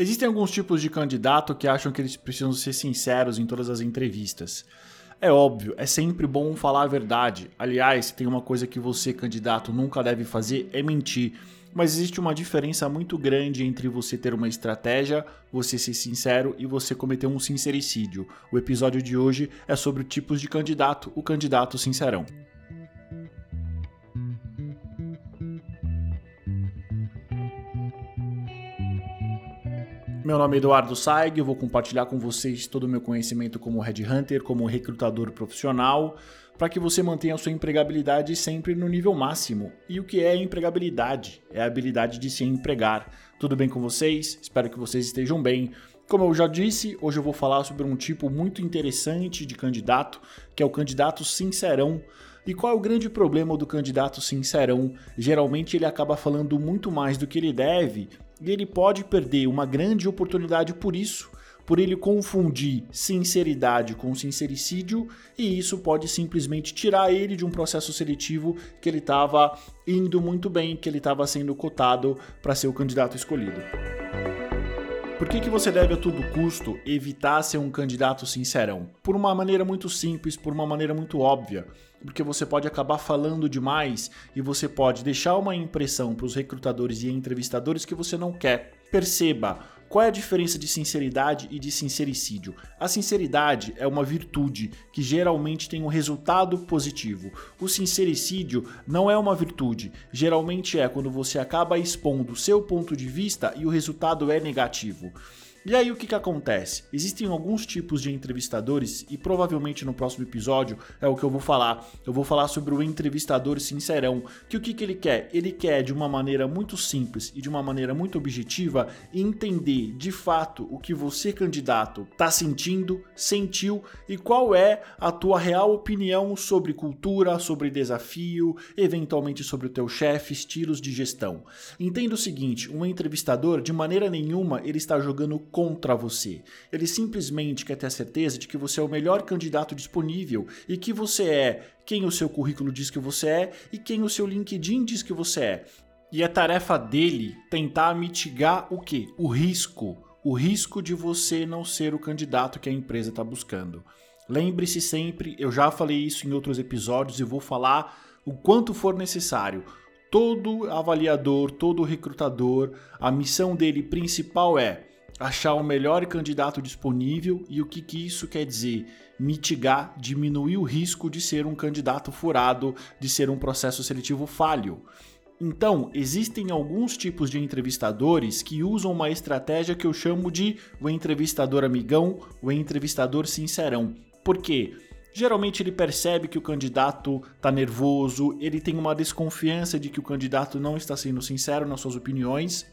Existem alguns tipos de candidato que acham que eles precisam ser sinceros em todas as entrevistas. É óbvio, é sempre bom falar a verdade. Aliás, tem uma coisa que você, candidato, nunca deve fazer: é mentir. Mas existe uma diferença muito grande entre você ter uma estratégia, você ser sincero e você cometer um sincericídio. O episódio de hoje é sobre tipos de candidato, o candidato sincerão. Meu nome é Eduardo Saig, eu vou compartilhar com vocês todo o meu conhecimento como headhunter, como recrutador profissional, para que você mantenha a sua empregabilidade sempre no nível máximo. E o que é empregabilidade? É a habilidade de se empregar. Tudo bem com vocês? Espero que vocês estejam bem. Como eu já disse, hoje eu vou falar sobre um tipo muito interessante de candidato, que é o candidato sincerão. E qual é o grande problema do candidato sincerão? Geralmente ele acaba falando muito mais do que ele deve e ele pode perder uma grande oportunidade por isso, por ele confundir sinceridade com sincericídio, e isso pode simplesmente tirar ele de um processo seletivo que ele estava indo muito bem, que ele estava sendo cotado para ser o candidato escolhido. Por que, que você deve a todo custo evitar ser um candidato sincerão? Por uma maneira muito simples, por uma maneira muito óbvia. Porque você pode acabar falando demais e você pode deixar uma impressão para os recrutadores e entrevistadores que você não quer. Perceba, qual é a diferença de sinceridade e de sincericídio? A sinceridade é uma virtude que geralmente tem um resultado positivo. O sincericídio não é uma virtude, geralmente é quando você acaba expondo o seu ponto de vista e o resultado é negativo. E aí o que, que acontece? Existem alguns tipos de entrevistadores e provavelmente no próximo episódio é o que eu vou falar. Eu vou falar sobre o entrevistador sincerão, que o que, que ele quer? Ele quer de uma maneira muito simples e de uma maneira muito objetiva entender de fato o que você candidato está sentindo, sentiu e qual é a tua real opinião sobre cultura, sobre desafio, eventualmente sobre o teu chefe, estilos de gestão. Entenda o seguinte, um entrevistador de maneira nenhuma ele está jogando contra você. Ele simplesmente quer ter a certeza de que você é o melhor candidato disponível e que você é quem o seu currículo diz que você é e quem o seu LinkedIn diz que você é. E é tarefa dele tentar mitigar o que? O risco. O risco de você não ser o candidato que a empresa está buscando. Lembre-se sempre, eu já falei isso em outros episódios e vou falar o quanto for necessário. Todo avaliador, todo recrutador, a missão dele principal é achar o melhor candidato disponível e o que, que isso quer dizer? Mitigar, diminuir o risco de ser um candidato furado, de ser um processo seletivo falho. Então, existem alguns tipos de entrevistadores que usam uma estratégia que eu chamo de o entrevistador amigão, o entrevistador sincerão. Por quê? Geralmente ele percebe que o candidato está nervoso, ele tem uma desconfiança de que o candidato não está sendo sincero nas suas opiniões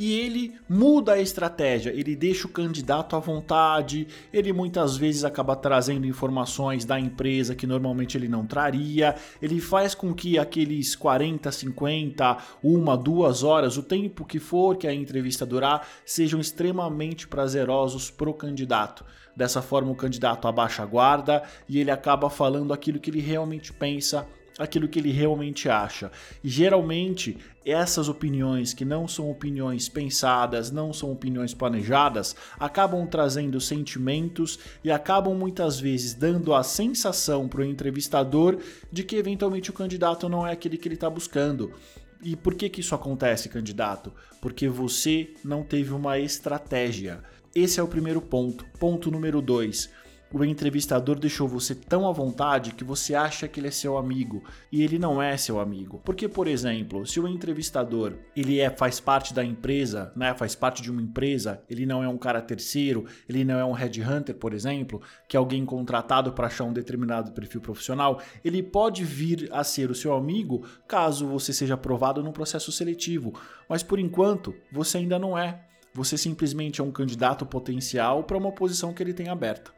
e ele muda a estratégia, ele deixa o candidato à vontade, ele muitas vezes acaba trazendo informações da empresa que normalmente ele não traria, ele faz com que aqueles 40, 50, uma, duas horas, o tempo que for que a entrevista durar, sejam extremamente prazerosos para o candidato. Dessa forma, o candidato abaixa a guarda e ele acaba falando aquilo que ele realmente pensa aquilo que ele realmente acha. E geralmente, essas opiniões que não são opiniões pensadas, não são opiniões planejadas, acabam trazendo sentimentos e acabam muitas vezes dando a sensação para o entrevistador de que eventualmente o candidato não é aquele que ele está buscando. E por que, que isso acontece, candidato? Porque você não teve uma estratégia. Esse é o primeiro ponto. Ponto número dois o entrevistador deixou você tão à vontade que você acha que ele é seu amigo e ele não é seu amigo. Porque, por exemplo, se o entrevistador ele é faz parte da empresa, né, faz parte de uma empresa, ele não é um cara terceiro, ele não é um headhunter, por exemplo, que é alguém contratado para achar um determinado perfil profissional, ele pode vir a ser o seu amigo caso você seja aprovado no processo seletivo. Mas por enquanto, você ainda não é. Você simplesmente é um candidato potencial para uma posição que ele tem aberta.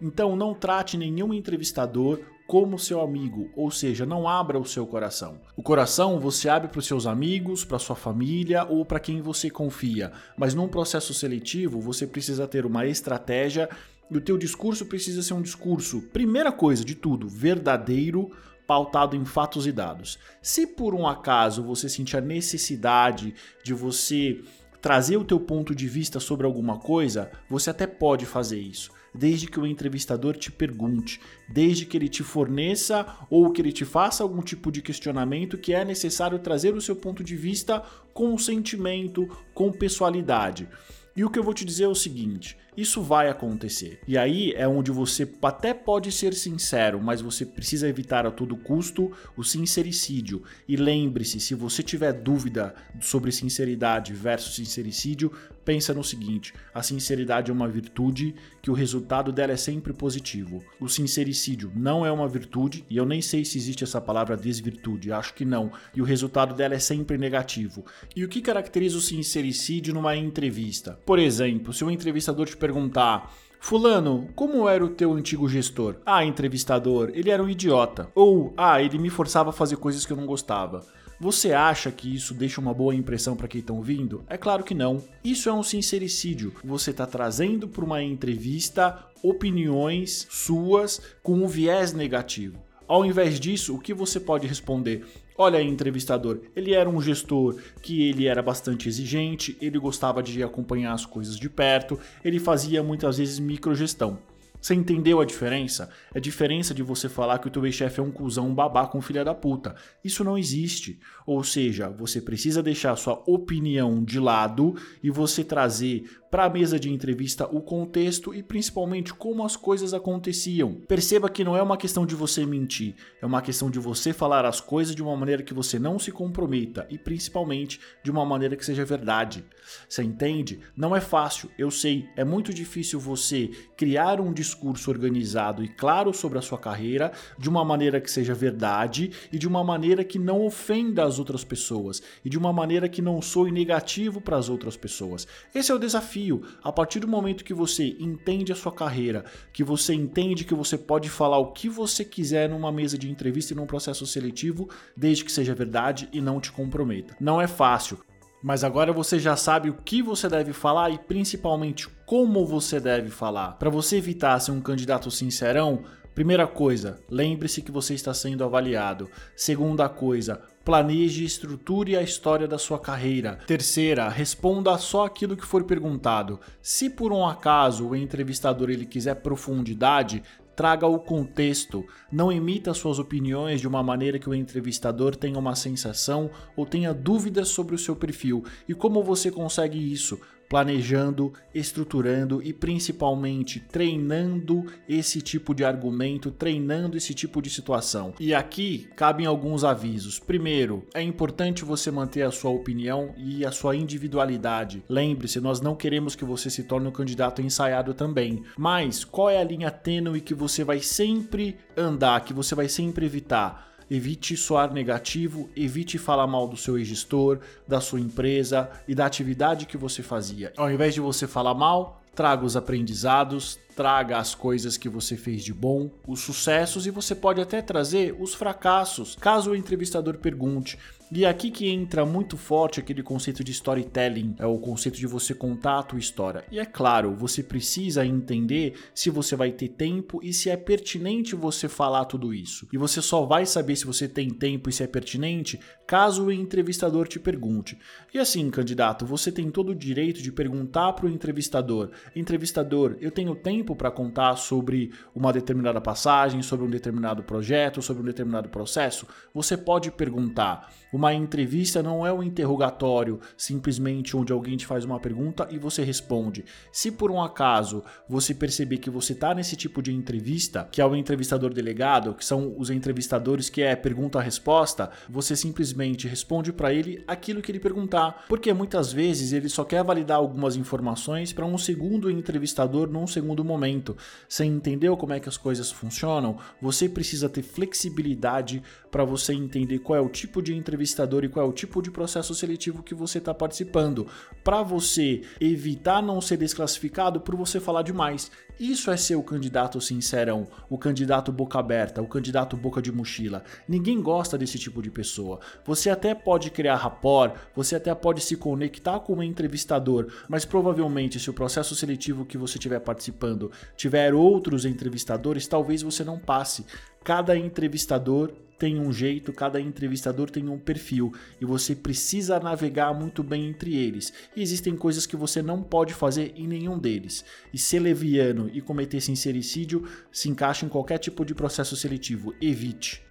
Então não trate nenhum entrevistador como seu amigo, ou seja, não abra o seu coração. O coração você abre para os seus amigos, para sua família ou para quem você confia, mas num processo seletivo você precisa ter uma estratégia e o teu discurso precisa ser um discurso, primeira coisa de tudo, verdadeiro, pautado em fatos e dados. Se por um acaso você sentir a necessidade de você trazer o teu ponto de vista sobre alguma coisa, você até pode fazer isso, desde que o entrevistador te pergunte, desde que ele te forneça ou que ele te faça algum tipo de questionamento que é necessário trazer o seu ponto de vista com sentimento, com pessoalidade. E o que eu vou te dizer é o seguinte: isso vai acontecer. E aí é onde você até pode ser sincero, mas você precisa evitar a todo custo o sincericídio. E lembre-se, se você tiver dúvida sobre sinceridade versus sincericídio, pensa no seguinte: a sinceridade é uma virtude que o resultado dela é sempre positivo. O sincericídio não é uma virtude, e eu nem sei se existe essa palavra desvirtude, acho que não, e o resultado dela é sempre negativo. E o que caracteriza o sincericídio numa entrevista? Por exemplo, se o entrevistador te perguntar. Fulano, como era o teu antigo gestor? Ah, entrevistador, ele era um idiota. Ou, ah, ele me forçava a fazer coisas que eu não gostava. Você acha que isso deixa uma boa impressão para quem está ouvindo? É claro que não. Isso é um sincericídio. Você está trazendo para uma entrevista opiniões suas com um viés negativo. Ao invés disso, o que você pode responder? Olha aí, entrevistador, ele era um gestor que ele era bastante exigente, ele gostava de acompanhar as coisas de perto, ele fazia muitas vezes microgestão. Você entendeu a diferença? É a diferença de você falar que o teu ex-chefe é um cuzão, um babaca, um filho da puta. Isso não existe. Ou seja, você precisa deixar sua opinião de lado e você trazer para a mesa de entrevista o contexto e principalmente como as coisas aconteciam. Perceba que não é uma questão de você mentir, é uma questão de você falar as coisas de uma maneira que você não se comprometa e principalmente de uma maneira que seja verdade. Você entende? Não é fácil, eu sei, é muito difícil você criar um discurso organizado e claro sobre a sua carreira de uma maneira que seja verdade e de uma maneira que não ofenda as outras pessoas e de uma maneira que não soe negativo para as outras pessoas. Esse é o desafio. A partir do momento que você entende a sua carreira, que você entende que você pode falar o que você quiser numa mesa de entrevista e num processo seletivo, desde que seja verdade e não te comprometa. Não é fácil. Mas agora você já sabe o que você deve falar e principalmente como você deve falar. Para você evitar ser um candidato sincerão, Primeira coisa, lembre-se que você está sendo avaliado. Segunda coisa, planeje, estruture a história da sua carreira. Terceira, responda só aquilo que for perguntado. Se por um acaso o entrevistador ele quiser profundidade, traga o contexto. Não emita suas opiniões de uma maneira que o entrevistador tenha uma sensação ou tenha dúvidas sobre o seu perfil. E como você consegue isso? Planejando, estruturando e principalmente treinando esse tipo de argumento, treinando esse tipo de situação. E aqui cabem alguns avisos. Primeiro, é importante você manter a sua opinião e a sua individualidade. Lembre-se, nós não queremos que você se torne um candidato ensaiado também. Mas qual é a linha tênue que você vai sempre andar, que você vai sempre evitar? Evite soar negativo, evite falar mal do seu gestor, da sua empresa e da atividade que você fazia. Ao invés de você falar mal, traga os aprendizados, traga as coisas que você fez de bom, os sucessos e você pode até trazer os fracassos, caso o entrevistador pergunte. E aqui que entra muito forte aquele conceito de storytelling, é o conceito de você contar a tua história. E é claro, você precisa entender se você vai ter tempo e se é pertinente você falar tudo isso. E você só vai saber se você tem tempo e se é pertinente caso o entrevistador te pergunte. E assim, candidato, você tem todo o direito de perguntar para o entrevistador: entrevistador, eu tenho tempo para contar sobre uma determinada passagem, sobre um determinado projeto, sobre um determinado processo? Você pode perguntar. Uma entrevista não é um interrogatório simplesmente onde alguém te faz uma pergunta e você responde. Se por um acaso você perceber que você está nesse tipo de entrevista, que é o entrevistador delegado, que são os entrevistadores que é pergunta-resposta, você simplesmente responde para ele aquilo que ele perguntar, porque muitas vezes ele só quer validar algumas informações para um segundo entrevistador num segundo momento. Você entendeu como é que as coisas funcionam? Você precisa ter flexibilidade para você entender qual é o tipo de entrevista entrevistador e qual é o tipo de processo seletivo que você está participando, para você evitar não ser desclassificado por você falar demais. Isso é ser o candidato sincerão, o candidato boca aberta, o candidato boca de mochila. Ninguém gosta desse tipo de pessoa. Você até pode criar rapport, você até pode se conectar com um entrevistador, mas provavelmente se o processo seletivo que você estiver participando tiver outros entrevistadores, talvez você não passe. Cada entrevistador tem um jeito, cada entrevistador tem um perfil e você precisa navegar muito bem entre eles. E existem coisas que você não pode fazer em nenhum deles. E ser leviano e cometer sincericídio se encaixa em qualquer tipo de processo seletivo. Evite.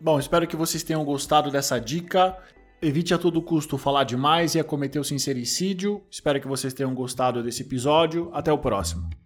Bom, espero que vocês tenham gostado dessa dica. Evite a todo custo falar demais e a cometer o sincericídio. Espero que vocês tenham gostado desse episódio. Até o próximo.